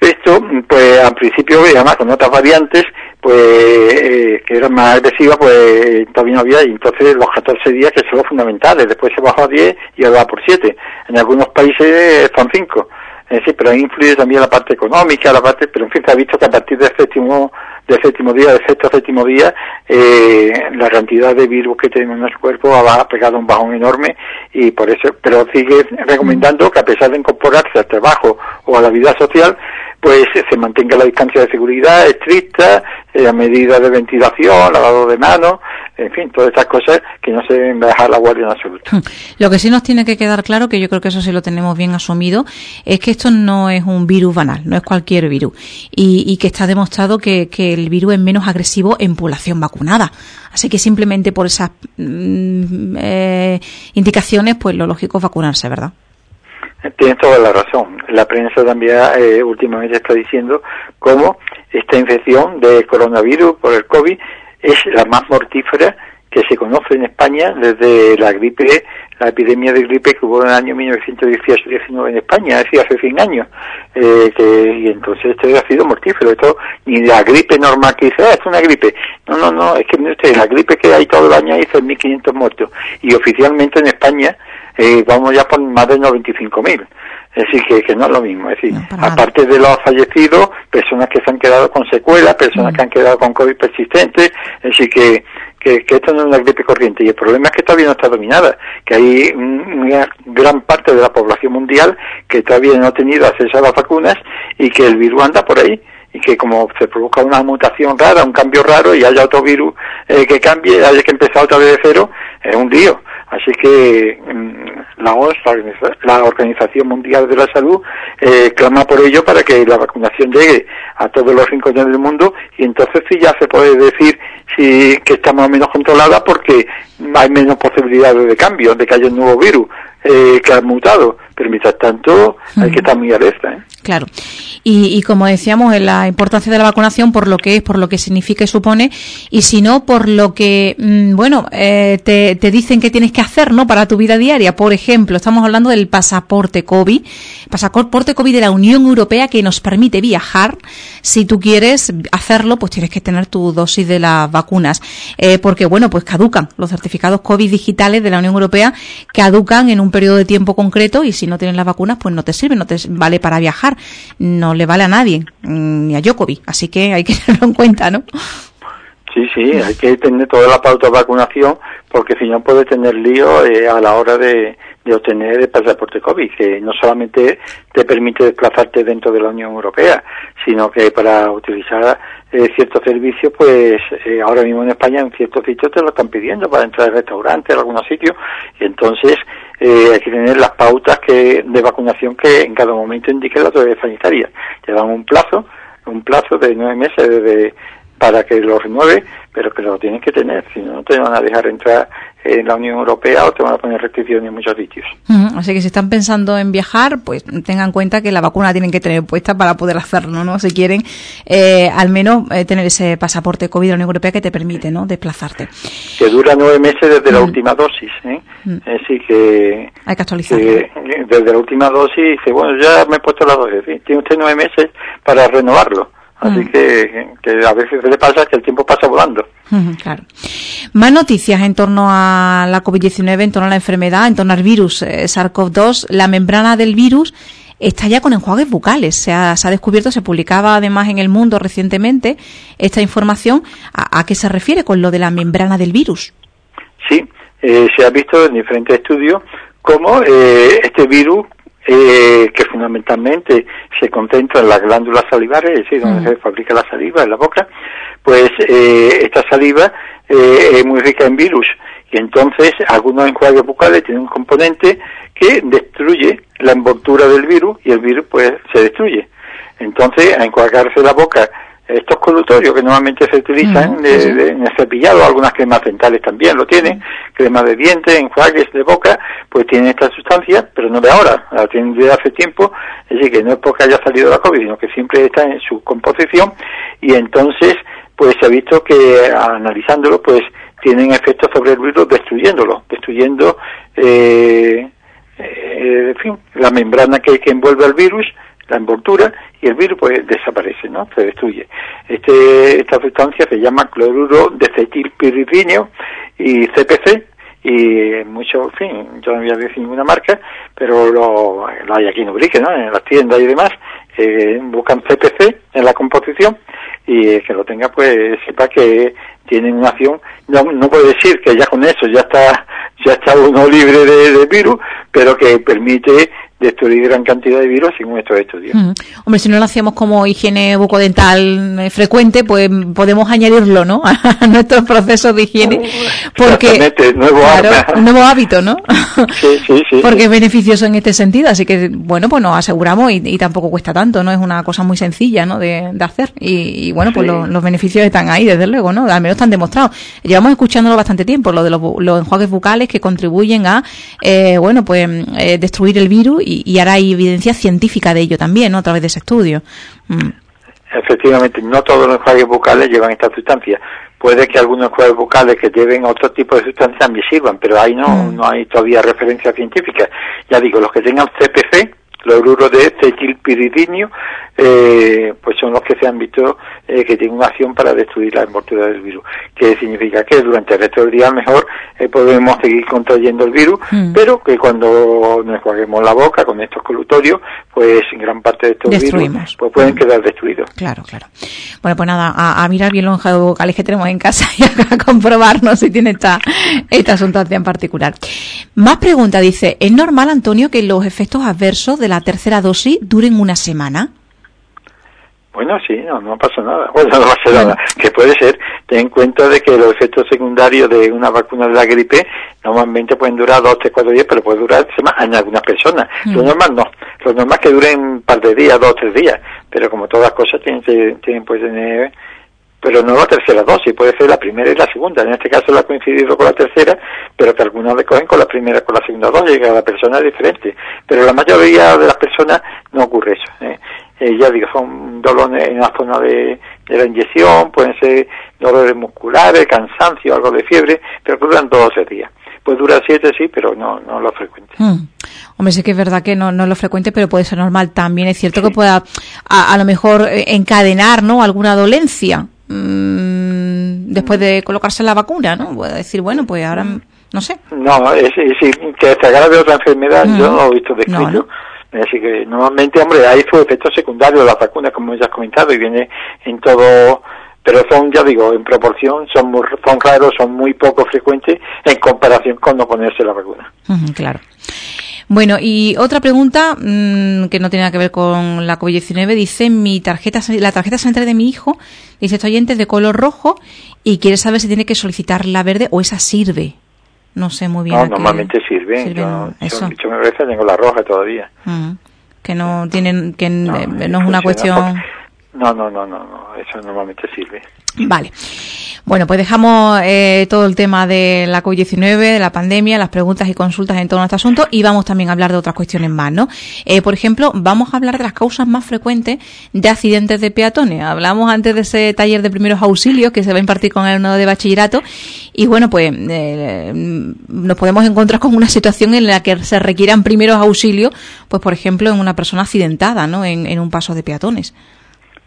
Esto, pues al principio, además con otras variantes, pues eh, que eran más agresivas, pues todavía no había, y entonces los 14 días que son los fundamentales, después se bajó a 10 y ahora va por 7. En algunos países son 5. Es decir, pero influye también la parte económica, la parte, pero en fin, se ha visto que a partir del séptimo del séptimo día, del sexto séptimo día, eh, la cantidad de virus que tenemos en nuestro cuerpo ha pegado un bajón enorme y por eso, pero sigue recomendando que a pesar de incorporarse al trabajo o a la vida social, pues se mantenga la distancia de seguridad estricta, eh, a medida de ventilación, lavado de manos, en fin, todas estas cosas que no se deben dejar la guardia en absoluto. Hmm. Lo que sí nos tiene que quedar claro, que yo creo que eso sí lo tenemos bien asumido, es que esto no es un virus banal, no es cualquier virus, y, que está demostrado que, el virus es menos agresivo en población vacunada. Así que simplemente por esas mm, eh, indicaciones, pues lo lógico es vacunarse, ¿verdad? Tienes toda la razón. La prensa también eh, últimamente está diciendo cómo esta infección de coronavirus por el COVID es la más mortífera que se conoce en España desde la gripe, la epidemia de gripe que hubo en el año 1918-19 en España, es hace 100 años. Eh, que, y entonces esto ha sido mortífero. Esto, ni la gripe normal que dice, ah, es una gripe. No, no, no, es que usted, la gripe que hay todo el año hay 1.500 muertos. Y oficialmente en España eh, vamos ya por más de 95.000. Es decir, que, que, no es lo mismo. Es decir, aparte de los fallecidos, personas que se han quedado con secuelas, personas mm. que han quedado con COVID persistente, es decir, que, que, que, esto no es una gripe corriente. Y el problema es que todavía no está dominada, que hay una gran parte de la población mundial que todavía no ha tenido acceso a las vacunas y que el virus anda por ahí y que como se provoca una mutación rara, un cambio raro y haya otro virus eh, que cambie, haya que empezar otra vez de cero, es un lío. Así que mm, la OMS, la Organización Mundial de la Salud, eh, clama por ello para que la vacunación llegue a todos los rincones del mundo y entonces sí ya se puede decir si que está más o menos controlada porque hay menos posibilidades de cambio, de que haya un nuevo virus eh, que ha mutado. Pero mientras tanto hay que estar muy alerta. ¿eh? Claro. Y, y, como decíamos, la importancia de la vacunación por lo que es, por lo que significa y supone, y si no, por lo que, mm, bueno, eh, te, te, dicen que tienes que hacer, ¿no? Para tu vida diaria. Por ejemplo, estamos hablando del pasaporte COVID, pasaporte COVID de la Unión Europea que nos permite viajar. Si tú quieres hacerlo, pues tienes que tener tu dosis de las vacunas. Eh, porque, bueno, pues caducan los certificados COVID digitales de la Unión Europea, caducan en un periodo de tiempo concreto y si no tienes las vacunas, pues no te sirve, no te vale para viajar, no le vale a nadie, mm, ni a Djokovic, así que hay que tenerlo en cuenta, ¿no? Sí, sí, hay que tener toda la pauta de vacunación porque si no puede tener lío eh, a la hora de, obtener el pasaporte COVID, que no solamente te permite desplazarte dentro de la Unión Europea, sino que para utilizar eh, ciertos servicios, pues eh, ahora mismo en España en ciertos sitios te lo están pidiendo para entrar al restaurante, en algunos sitios, y entonces eh, hay que tener las pautas que, de vacunación que en cada momento indique la autoridad sanitaria. Te dan un plazo, un plazo de nueve meses de, para que lo renueve, pero que lo tienes que tener, si no, no te van a dejar entrar en la Unión Europea o te van a poner restricciones en muchos sitios. Así que si están pensando en viajar, pues tengan en cuenta que la vacuna tienen que tener puesta para poder hacerlo, ¿no? Si quieren, eh, al menos eh, tener ese pasaporte COVID de la Unión Europea que te permite, ¿no? Desplazarte. Que dura nueve meses desde la última dosis, ¿eh? Así que... Hay que actualizarlo. desde la última dosis, dice, bueno, ya me he puesto la dosis, tiene usted nueve meses para renovarlo Así mm. que, que, a veces le pasa que el tiempo pasa volando. Claro. Más noticias en torno a la COVID-19, en torno a la enfermedad, en torno al virus eh, SARS-CoV-2. La membrana del virus está ya con enjuagues bucales. Se ha, se ha, descubierto, se publicaba además en el mundo recientemente esta información. ¿A, qué se refiere con lo de la membrana del virus? Sí, eh, se ha visto en diferentes estudios cómo eh, este virus eh, que fundamentalmente se concentra en las glándulas salivares, es decir, donde mm. se fabrica la saliva, en la boca, pues eh, esta saliva eh, es muy rica en virus y entonces algunos enjuagues bucales tienen un componente que destruye la envoltura del virus y el virus pues se destruye. Entonces, a enjuagarse la boca estos colutorios que normalmente se utilizan en el cepillado, algunas cremas dentales también lo tienen, crema de dientes, enjuagues de boca, pues tienen esta sustancia, pero no de ahora, la tienen de hace tiempo, es decir, que no es porque haya salido la COVID, sino que siempre está en su composición y entonces pues se ha visto que analizándolo pues tienen efectos sobre el virus destruyéndolo, destruyendo eh, eh, en fin, la membrana que, que envuelve al virus, la envoltura y el virus pues desaparece, ¿no? Se destruye. Este, esta sustancia se llama cloruro de cetilpiridinio y CPC y mucho, en fin, yo no voy a decir ninguna marca, pero lo, hay aquí en Ubrique, ¿no? En las tiendas y demás, eh, buscan CPC en la composición y que lo tenga pues sepa que tienen una acción, no, no puede decir que ya con eso ya está, ya está uno libre de virus, pero que permite destruir gran cantidad de virus según estos estudios. Mm. Hombre, si no lo hacemos como higiene bucodental eh, frecuente, pues podemos añadirlo, ¿no? A nuestros procesos de higiene. Porque, nuevo, un nuevo hábito, ¿no? Sí, sí, sí. Porque es beneficioso en este sentido. Así que, bueno, pues nos aseguramos y, tampoco cuesta tanto, ¿no? Es una cosa muy sencilla, ¿no? De, hacer. Y, bueno, pues los beneficios están ahí, desde luego, ¿no? Al menos están demostrados. Llevamos escuchándolo bastante tiempo, lo de los, enjuagues bucales que contribuyen a, eh, bueno, pues eh, destruir el virus y, ahora hay evidencia científica de ello también, ¿no? A través de ese estudio. Mm. Efectivamente, no todos los enjuagues bucales llevan esta sustancia. Puede que algunos enjuagues bucales que lleven otro tipo de sustancia también sirvan, pero ahí no, mm. no hay todavía referencia científica. Ya digo, los que tengan CPC, cloruro de cetilpiridinio, eh, pues son los que se han visto eh, que tienen una acción para destruir la envoltura del virus. Que significa que durante el resto del día mejor eh, podemos seguir contrayendo el virus, mm. pero que cuando nos juguemos la boca con estos colutorios, pues en gran parte de estos virus pues pueden mm. quedar destruidos. Claro, claro. Bueno, pues nada, a, mirar bien los vocales que tenemos en casa y a, comprobarnos si tiene esta, esta sustancia en particular. Más pregunta, dice, ¿es normal, Antonio, que los efectos adversos de la tercera dosis duren una semana? Bueno, sí, no, no pasa nada. Bueno, no pasa nada. Que puede ser, ten en cuenta de que los efectos secundarios de una vacuna de la gripe normalmente pueden durar dos, tres, cuatro días, pero puede durar semanas en algunas personas. Lo normal no. Lo normal es que duren un par de días, dos, tres días. Pero como todas las cosas tienen, tienen pues tener pero no la tercera dosis, puede ser la primera y la segunda. En este caso la ha coincidido con la tercera, pero que algunos le cogen con la primera con la segunda dosis, que cada persona es diferente. Pero la mayoría de las personas no ocurre eso. ¿eh? Eh, ya digo, son dolores en la zona de, la inyección, pueden ser dolores musculares, cansancio, algo de fiebre, pero duran dos o tres días. Puede durar siete, sí, pero no, no lo frecuente. Hmm. Hombre, sí que es verdad que no, no es lo frecuente, pero puede ser normal. También es cierto que pueda, a, lo mejor, eh, encadenar, ¿no? Alguna dolencia mm, después de colocarse la vacuna, ¿no? Puede decir, bueno, pues ahora, no sé. No, es, es, que se agrave otra enfermedad, yo no lo he visto descrito. Así que normalmente, hombre, hay sus efectos secundarios de las vacunas, como ya has comentado, y viene en todo, pero son, ya digo, en proporción, son, muy, son raros, son muy poco frecuentes en comparación con no ponerse la vacuna. claro. Bueno, y otra pregunta mm, que no tiene nada que ver con la COVID-19, dice mi tarjeta, la tarjeta sanitaria de mi hijo, dice este oyente es de color rojo y quiere saber si tiene que solicitar la verde o esa sirve. No sé muy bien. No, normalmente sirve. yo, eso. Yo, me parece tengo la roja todavía. Mm, que no tienen, que no, es una cuestión. No, no, no, no, no, eso normalmente sirve. Vale. Bueno, pues dejamos eh, todo el tema de la COVID-19, de la pandemia, las preguntas y consultas en torno a este asunto y vamos también a hablar de otras cuestiones más, ¿no? Eh, por ejemplo, vamos a hablar de las causas más frecuentes de accidentes de peatones. Hablamos antes de ese taller de primeros auxilios que se va a impartir con el nodo de bachillerato y bueno, pues eh, nos podemos encontrar con una situación en la que se requieran primeros auxilios, pues por ejemplo, en una persona accidentada, ¿no? En, en un paso de peatones.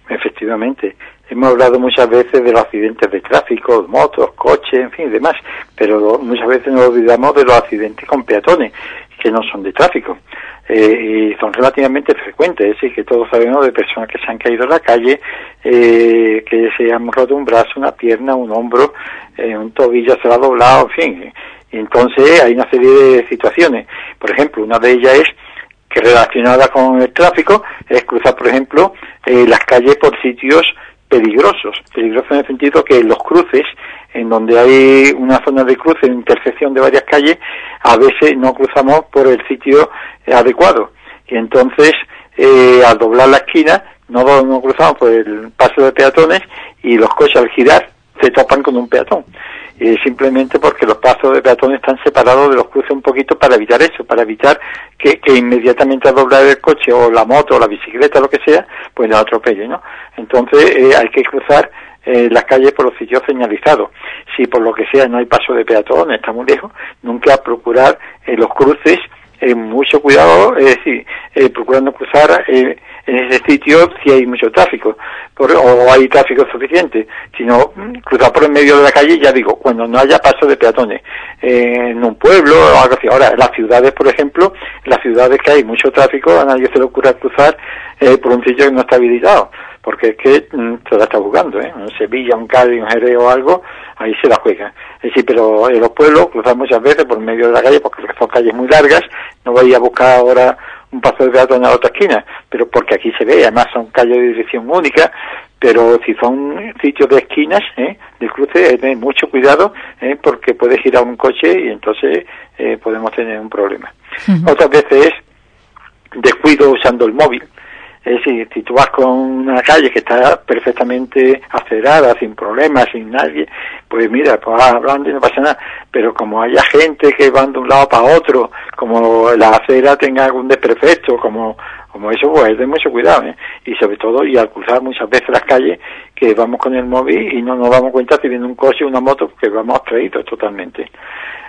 Efectivamente. Hemos hablado muchas veces de los accidentes de tráfico, motos, coches, en fin, demás, pero muchas veces nos olvidamos de los accidentes con peatones, que no son de tráfico. Eh, y son relativamente frecuentes, es decir, que todos sabemos de personas que se han caído en la calle, eh, que se han roto un brazo, una pierna, un hombro, eh, un tobillo se ha doblado, en fin. Entonces hay una serie de situaciones. Por ejemplo, una de ellas es que relacionada con el tráfico es cruzar, por ejemplo, las calles por sitios peligrosos. Peligrosos en el sentido que los cruces, en donde hay una zona de cruce, intersección de varias calles, a veces no cruzamos por el sitio adecuado. Y entonces, eh, al doblar la esquina, no, no cruzamos por el paso de peatones y los coches al girar se topan con un peatón simplemente porque los pasos de peatones están separados de los cruces un poquito para evitar eso, para evitar que, inmediatamente al doblar el coche o la moto o la bicicleta, lo que sea, pues la atropelle, ¿no? Entonces eh, hay que cruzar eh, las calles por los sitios señalizados. Si por lo que sea no hay paso de peatones, está muy lejos, nunca procurar eh, los cruces mucho cuidado, es decir, procurando cruzar en ese sitio si hay mucho tráfico o hay tráfico suficiente, sino mm, cruzar por el medio de la calle, ya digo, cuando no haya paso de peatones en un pueblo o algo así. Ahora, las ciudades, por ejemplo, en las ciudades que hay mucho tráfico, a nadie se le ocurra cruzar eh, por un sitio que no está habilitado, porque es que mm, se la está jugando, ¿eh? En Sevilla, un Cádiz, un Jerez o algo, ahí se la juega. Es decir, pero en los pueblos cruzar muchas veces por medio de la calle, porque son calles muy largas, no voy a buscar ahora un paso de peatones a la otra esquina, pero porque aquí se ve, además son calles de dirección única, pero si son sitios de esquinas, ¿eh? del cruce, ten mucho cuidado, ¿eh? porque puede girar un coche y entonces eh, podemos tener un problema. Otras veces descuido usando el móvil, es decir, si tú vas con una calle que está perfectamente acelerada, sin problemas, sin nadie, pues mira, pues hablando y no pasa nada. Pero como haya gente que van de un lado para otro, como la acera tenga algún desperfecto, como, como eso, pues de mucho cuidado, ¿eh? Y sobre todo, y al cruzar muchas veces las calles, que vamos con el móvil y no nos damos cuenta si viene un coche o una moto, que vamos abstraídos totalmente.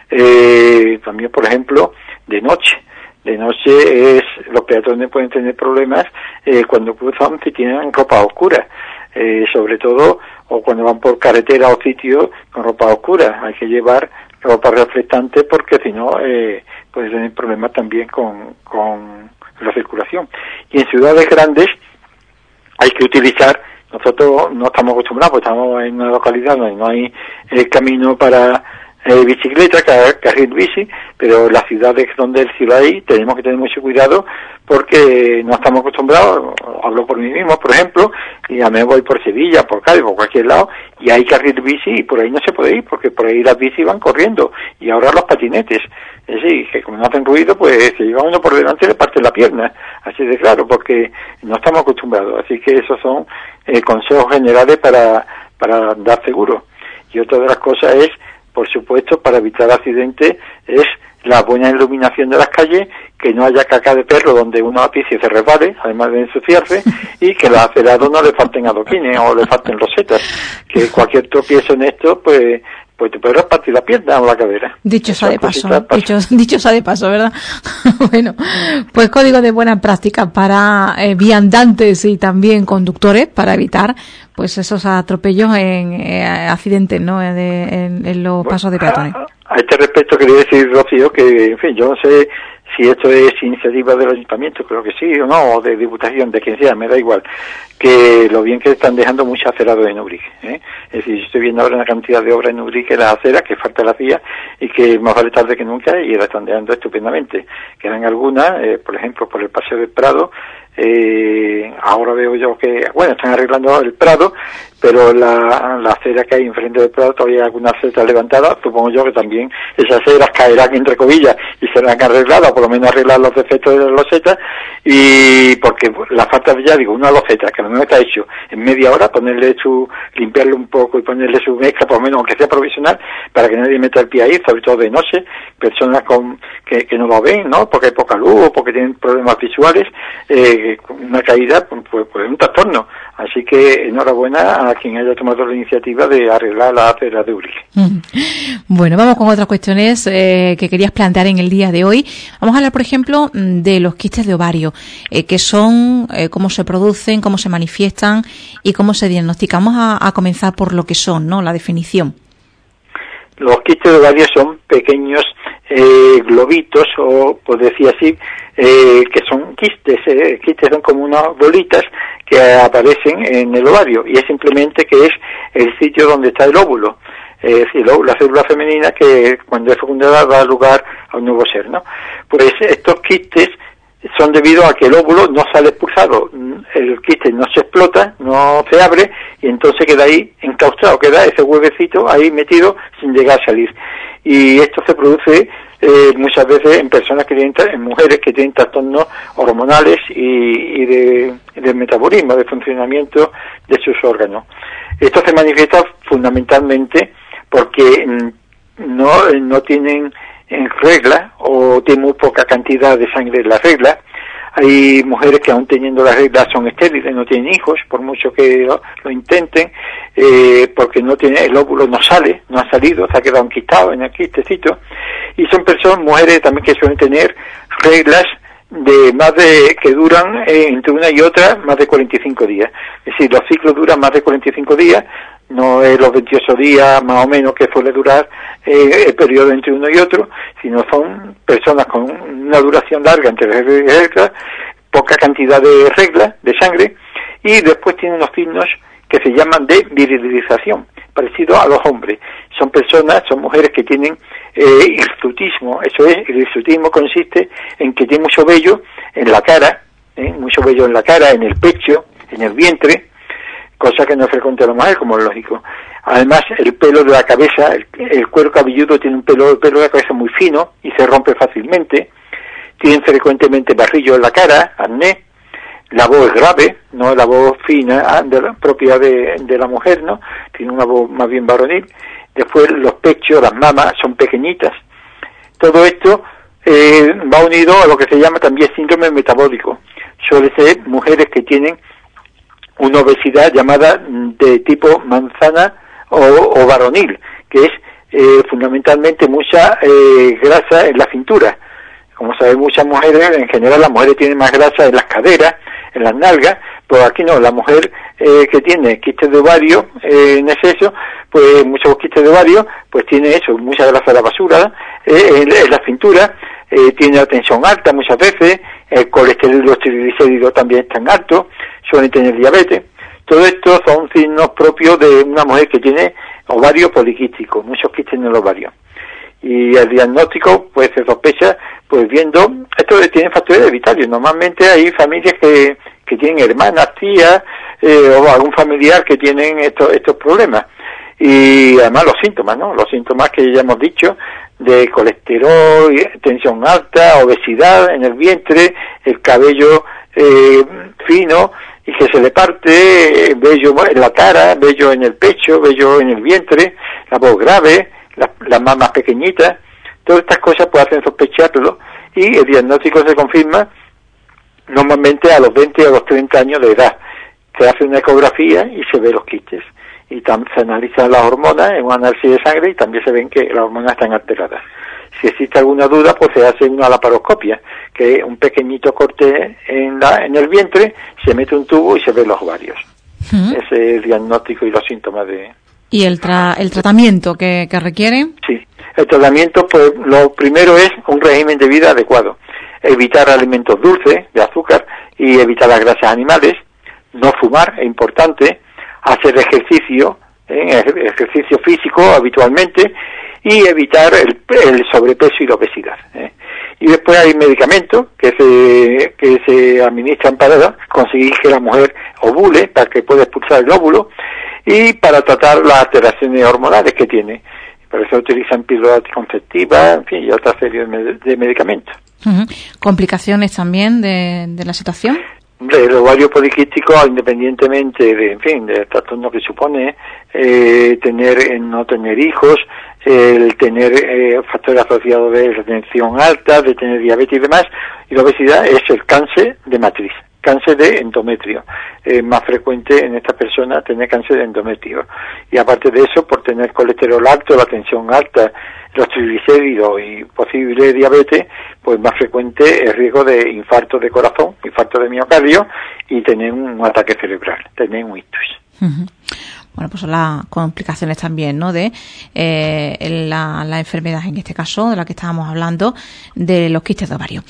Eh, también, por ejemplo, de noche de noche es los peatones pueden tener problemas eh, cuando cruzan si tienen ropa oscura eh, sobre todo o cuando van por carretera o sitio con ropa oscura. Hay que llevar ropa reflectante porque si no eh, puede tener problemas también con, con la circulación. Y en ciudades grandes hay que utilizar nosotros no estamos acostumbrados porque estamos en una localidad donde no hay el camino para eh, bicicleta, carril bici, pero las ciudades donde el cielo hay tenemos que tener mucho cuidado porque no estamos acostumbrados, hablo por mí mismo, por ejemplo, y a mí voy por Sevilla, por Cádiz, por cualquier lado, y hay carril bici y por ahí no se puede ir porque por ahí las bici van corriendo y ahora los patinetes. Es decir, que como no hacen ruido, pues se lleva uno por delante y le parte la pierna. Así de claro, porque no estamos acostumbrados. Así que esos son eh, consejos generales para, para andar seguro. Y otra de las cosas es por supuesto, para evitar accidentes es la buena iluminación de las calles, que no haya caca de perro donde uno apice se resbale, además de ensuciarse, y que los acerados no le falten adoquines o le falten rosetas, que cualquier tropiezo en esto, pues pues te podrás partir la pierna o la cadera. Dicho sea de paso, dicho, dicho sea de paso, ¿verdad? bueno, pues código de buena práctica para eh, viandantes y también conductores para evitar pues esos atropellos en eh, accidentes, ¿no? en, los pasos de peatones. A, este respecto quería decir, Rocío, que, en fin, yo no sé si esto es iniciativa del ayuntamiento, creo que sí, o no, o de diputación, de quien sea, me da igual, que lo bien que están dejando mucho acerado en Ubrique. ¿eh? Es decir, estoy viendo ahora una cantidad de obras en Ubrique, las aceras, que falta la vía y que más vale tarde que nunca, y la están dejando estupendamente. Quedan algunas, eh, por ejemplo, por el Paseo del Prado, eh, ahora veo yo que, bueno, están arreglando el Prado, pero la, la acera que hay enfrente del Prado todavía hay algunas aceras levantadas, supongo yo que también esas aceras caerán entre comillas y serán arregladas, por lo menos arreglar los defectos de las losetas, y porque la falta de ya digo, una loseta que a lo está hecho en media hora, ponerle su, limpiarle un poco y ponerle su mezcla, por lo menos aunque sea provisional, para que nadie meta el pie ahí, sobre todo de noche, personas con, que, que no lo ven, ¿no? Porque hay poca luz o porque tienen problemas visuales, eh, una caída, pues, pues, pues un trastorno. Así que enhorabuena a quien haya tomado la iniciativa de arreglar la acera de Uri. Bueno, vamos con otras cuestiones eh, que querías plantear en el día de hoy. Vamos a hablar, por ejemplo, de los quistes de ovario, eh, que son, eh, cómo se producen, cómo se manifiestan y cómo se diagnostican. Vamos a, a comenzar por lo que son, ¿no? La definición. Los quistes de ovario son pequeños eh, globitos o, pues decía así, eh, que son quistes. Eh, quistes son como unas bolitas que aparecen en el ovario y es simplemente que es el sitio donde está el óvulo. Es decir, la célula femenina que cuando es fecundada va a dar lugar a un nuevo ser, ¿no? Pues estos quistes son debido a que el óvulo no sale expulsado, el quiste no se explota, no se abre y entonces queda ahí encaustrado, queda ese huevecito ahí metido sin llegar a salir. Y esto se produce eh, muchas veces en personas que tienen, en mujeres que tienen trastornos hormonales y, de, de, metabolismo, de funcionamiento de sus órganos. Esto se manifiesta fundamentalmente porque mm, no, no tienen en regla o tiene muy poca cantidad de sangre en la regla. Hay mujeres que aún teniendo la regla son estériles, no tienen hijos, por mucho que lo, intenten, eh, porque no tiene, el óvulo no sale, no ha salido, se ha quedado enquistado en el quistecito. Y son personas, mujeres también que suelen tener reglas de más de que duran eh, entre una y otra más de 45 días. Es decir, los ciclos duran más de 45 días, no es los 28 días más o menos que suele durar eh, el periodo entre uno y otro, sino son personas con una duración larga entre reglas, poca cantidad de reglas de sangre y después tienen unos signos que se llaman de virilización, parecido a los hombres. Son personas, son mujeres que tienen eh, hirsutismo, eso es, el hirsutismo consiste en que tiene mucho vello en la cara, ¿eh? mucho vello en la cara, en el pecho, en el vientre, cosa que no es frecuente la mujer, como es lógico. Además, el pelo de la cabeza, el, cuero cabelludo tiene un pelo, el pelo de la cabeza muy fino y se rompe fácilmente. Tienen frecuentemente barrillo en la cara, acné. La voz es grave, no la voz fina ah, de propia de, de la mujer, ¿no? Tiene una voz más bien varonil después los pechos, las mamas son pequeñitas. Todo esto eh, va unido a lo que se llama también síndrome metabólico. Suele ser mujeres que tienen una obesidad llamada de tipo manzana o, varonil, que es eh, fundamentalmente mucha eh, grasa en la cintura. Como saben muchas mujeres, en general las mujeres tienen más grasa en las caderas, en las nalgas, pues aquí no, la mujer eh, que tiene quistes de ovario eh, en exceso, pues muchos quistes de ovario, pues tiene eso, mucha grasa de la basura eh, en, la cintura, eh, tiene la tensión alta muchas veces, el colesterol y los triglicéridos también están altos, suelen tener diabetes. Todo esto son signos propios de una mujer que tiene ovario poliquístico, muchos quistes en el ovario. Y el diagnóstico, pues se sospecha, pues viendo, esto tiene factores hereditarios. Normalmente hay familias que que tienen hermanas, tías eh, o algún familiar que tienen estos, estos problemas. Y además los síntomas, ¿no? Los síntomas que ya hemos dicho de colesterol, tensión alta, obesidad en el vientre, el cabello eh, fino y que se le parte, vello en la cara, vello en el pecho, vello en el vientre, la voz grave, las, las mamas pequeñitas, todas estas cosas pueden hacer sospecharlo y el diagnóstico se confirma normalmente a los 20 o a los 30 años de edad. Se hace una ecografía y se ve los quistes. Y se analizan las hormonas en un análisis de sangre y también se ven que las hormonas están alteradas. Si existe alguna duda, pues se hace una laparoscopia, que es un pequeñito corte en, la, en el vientre, se mete un tubo y se ven los ovarios. Ese es el diagnóstico y los síntomas de... ¿Y el, el tratamiento que, que requiere? Sí, el tratamiento, pues lo primero es un régimen de vida adecuado. Evitar alimentos dulces, de azúcar, y evitar las grasas animales, no fumar, es importante, hacer ejercicio, ¿eh? ejercicio físico habitualmente, y evitar el, sobrepeso y la obesidad. ¿eh? Y después hay medicamentos que se, que se administran para conseguir que la mujer ovule, para que pueda expulsar el óvulo, y para tratar las alteraciones hormonales que tiene. Por eso utilizan píldoras anticonceptivas, en fin, y otra serie de medicamentos. ¿Complicaciones también de, la situación? El ovario poliquístico, independientemente de, en fin, del trastorno que supone eh, tener, eh, no tener hijos, el tener eh, factores asociados de tensión alta, de tener diabetes y demás, y la obesidad es el cáncer de matriz, cáncer de endometrio. Es más frecuente en estas personas tener cáncer de endometrio. Y aparte de eso, por tener colesterol alto, la tensión alta, los triglicéridos y posible diabetes, pues más frecuente el riesgo de infarto de corazón, infarto de miocardio y tener un ataque cerebral, tener un ictus bueno, pues son las complicaciones también, ¿no? De eh, la, enfermedad, en este caso, de la que estábamos hablando, de los quistes de ovario.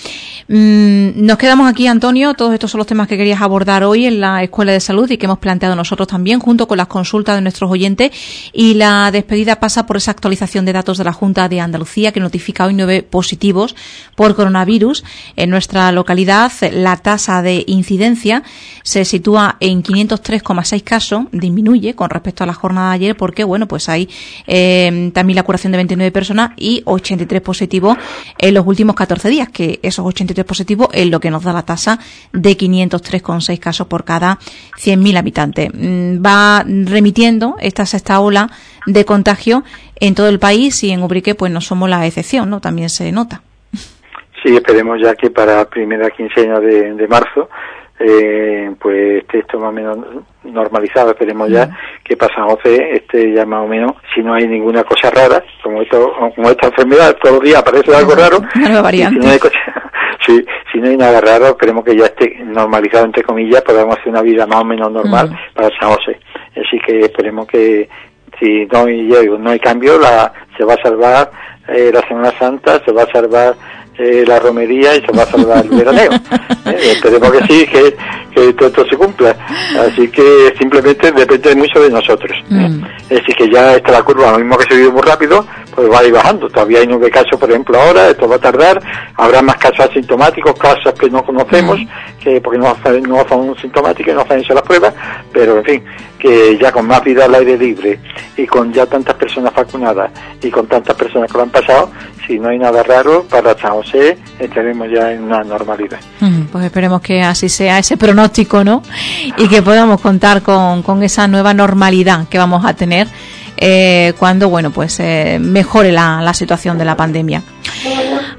Mm, nos quedamos aquí, Antonio. Todos estos son los temas que querías abordar hoy en la Escuela de Salud y que hemos planteado nosotros también, junto con las consultas de nuestros oyentes. Y la despedida pasa por esa actualización de datos de la Junta de Andalucía, que notifica hoy nueve positivos por coronavirus. En nuestra localidad, la tasa de incidencia se sitúa en 503,6 casos, disminuye con respecto a la jornada de ayer porque, bueno, pues hay eh, también la curación de 29 personas y 83 positivos en los últimos 14 días, que esos 83 positivos es lo que nos da la tasa de 503,6 casos por cada 100.000 habitantes. Mm, va remitiendo esta sexta ola de contagio en todo el país y en Ubrique pues no somos la excepción, ¿no? También se nota. Sí, esperemos ya que para primera quincena de, de marzo eh, pues esté esto más o menos normalizado, esperemos ya que pasa 11, este ya más o menos, si no hay ninguna cosa rara, como esto, como esta enfermedad, todos los días aparece algo raro, si, si no hay nada raro, esperemos que ya esté normalizado, entre comillas, podamos hacer una vida más o menos normal para San José. Así que esperemos que si no hay, no hay cambio, la, se va a salvar eh, la Semana Santa, se va a salvar eh, la romería y se va a salvar el veraneo. Eh, esperemos que sí, que, que, todo esto se cumpla. Así que simplemente depende mucho de nosotros. ¿eh? Mm. Es decir, que ya está la curva, lo mismo que se vive muy rápido, pues va a ir bajando. Todavía hay nueve casos, por ejemplo, ahora, esto va a tardar. Habrá más casos asintomáticos, casos que no conocemos, mm. que porque no, no son sintomáticos no hacen las pruebas, pero en fin, que ya con más vida al aire libre y con ya tantas personas vacunadas y con tantas personas que lo han pasado, si no hay nada raro, para San José estaremos ya en una normalidad. pues esperemos que así sea ese pronóstico, ¿no? Y que podamos contar con, con esa nueva normalidad que vamos a tener eh, cuando, bueno, pues eh, mejore la, la situación de la pandemia.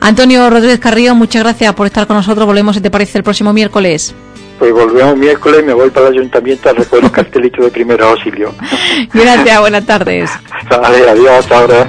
Antonio Rodríguez Carrillo, muchas gracias por estar con nosotros. Volvemos, si te parece, el próximo miércoles. Pues volvemos miércoles y me voy para el ayuntamiento a recoger los cartelitos de primer auxilio. Gracias, buenas tardes. adiós, hasta ahora.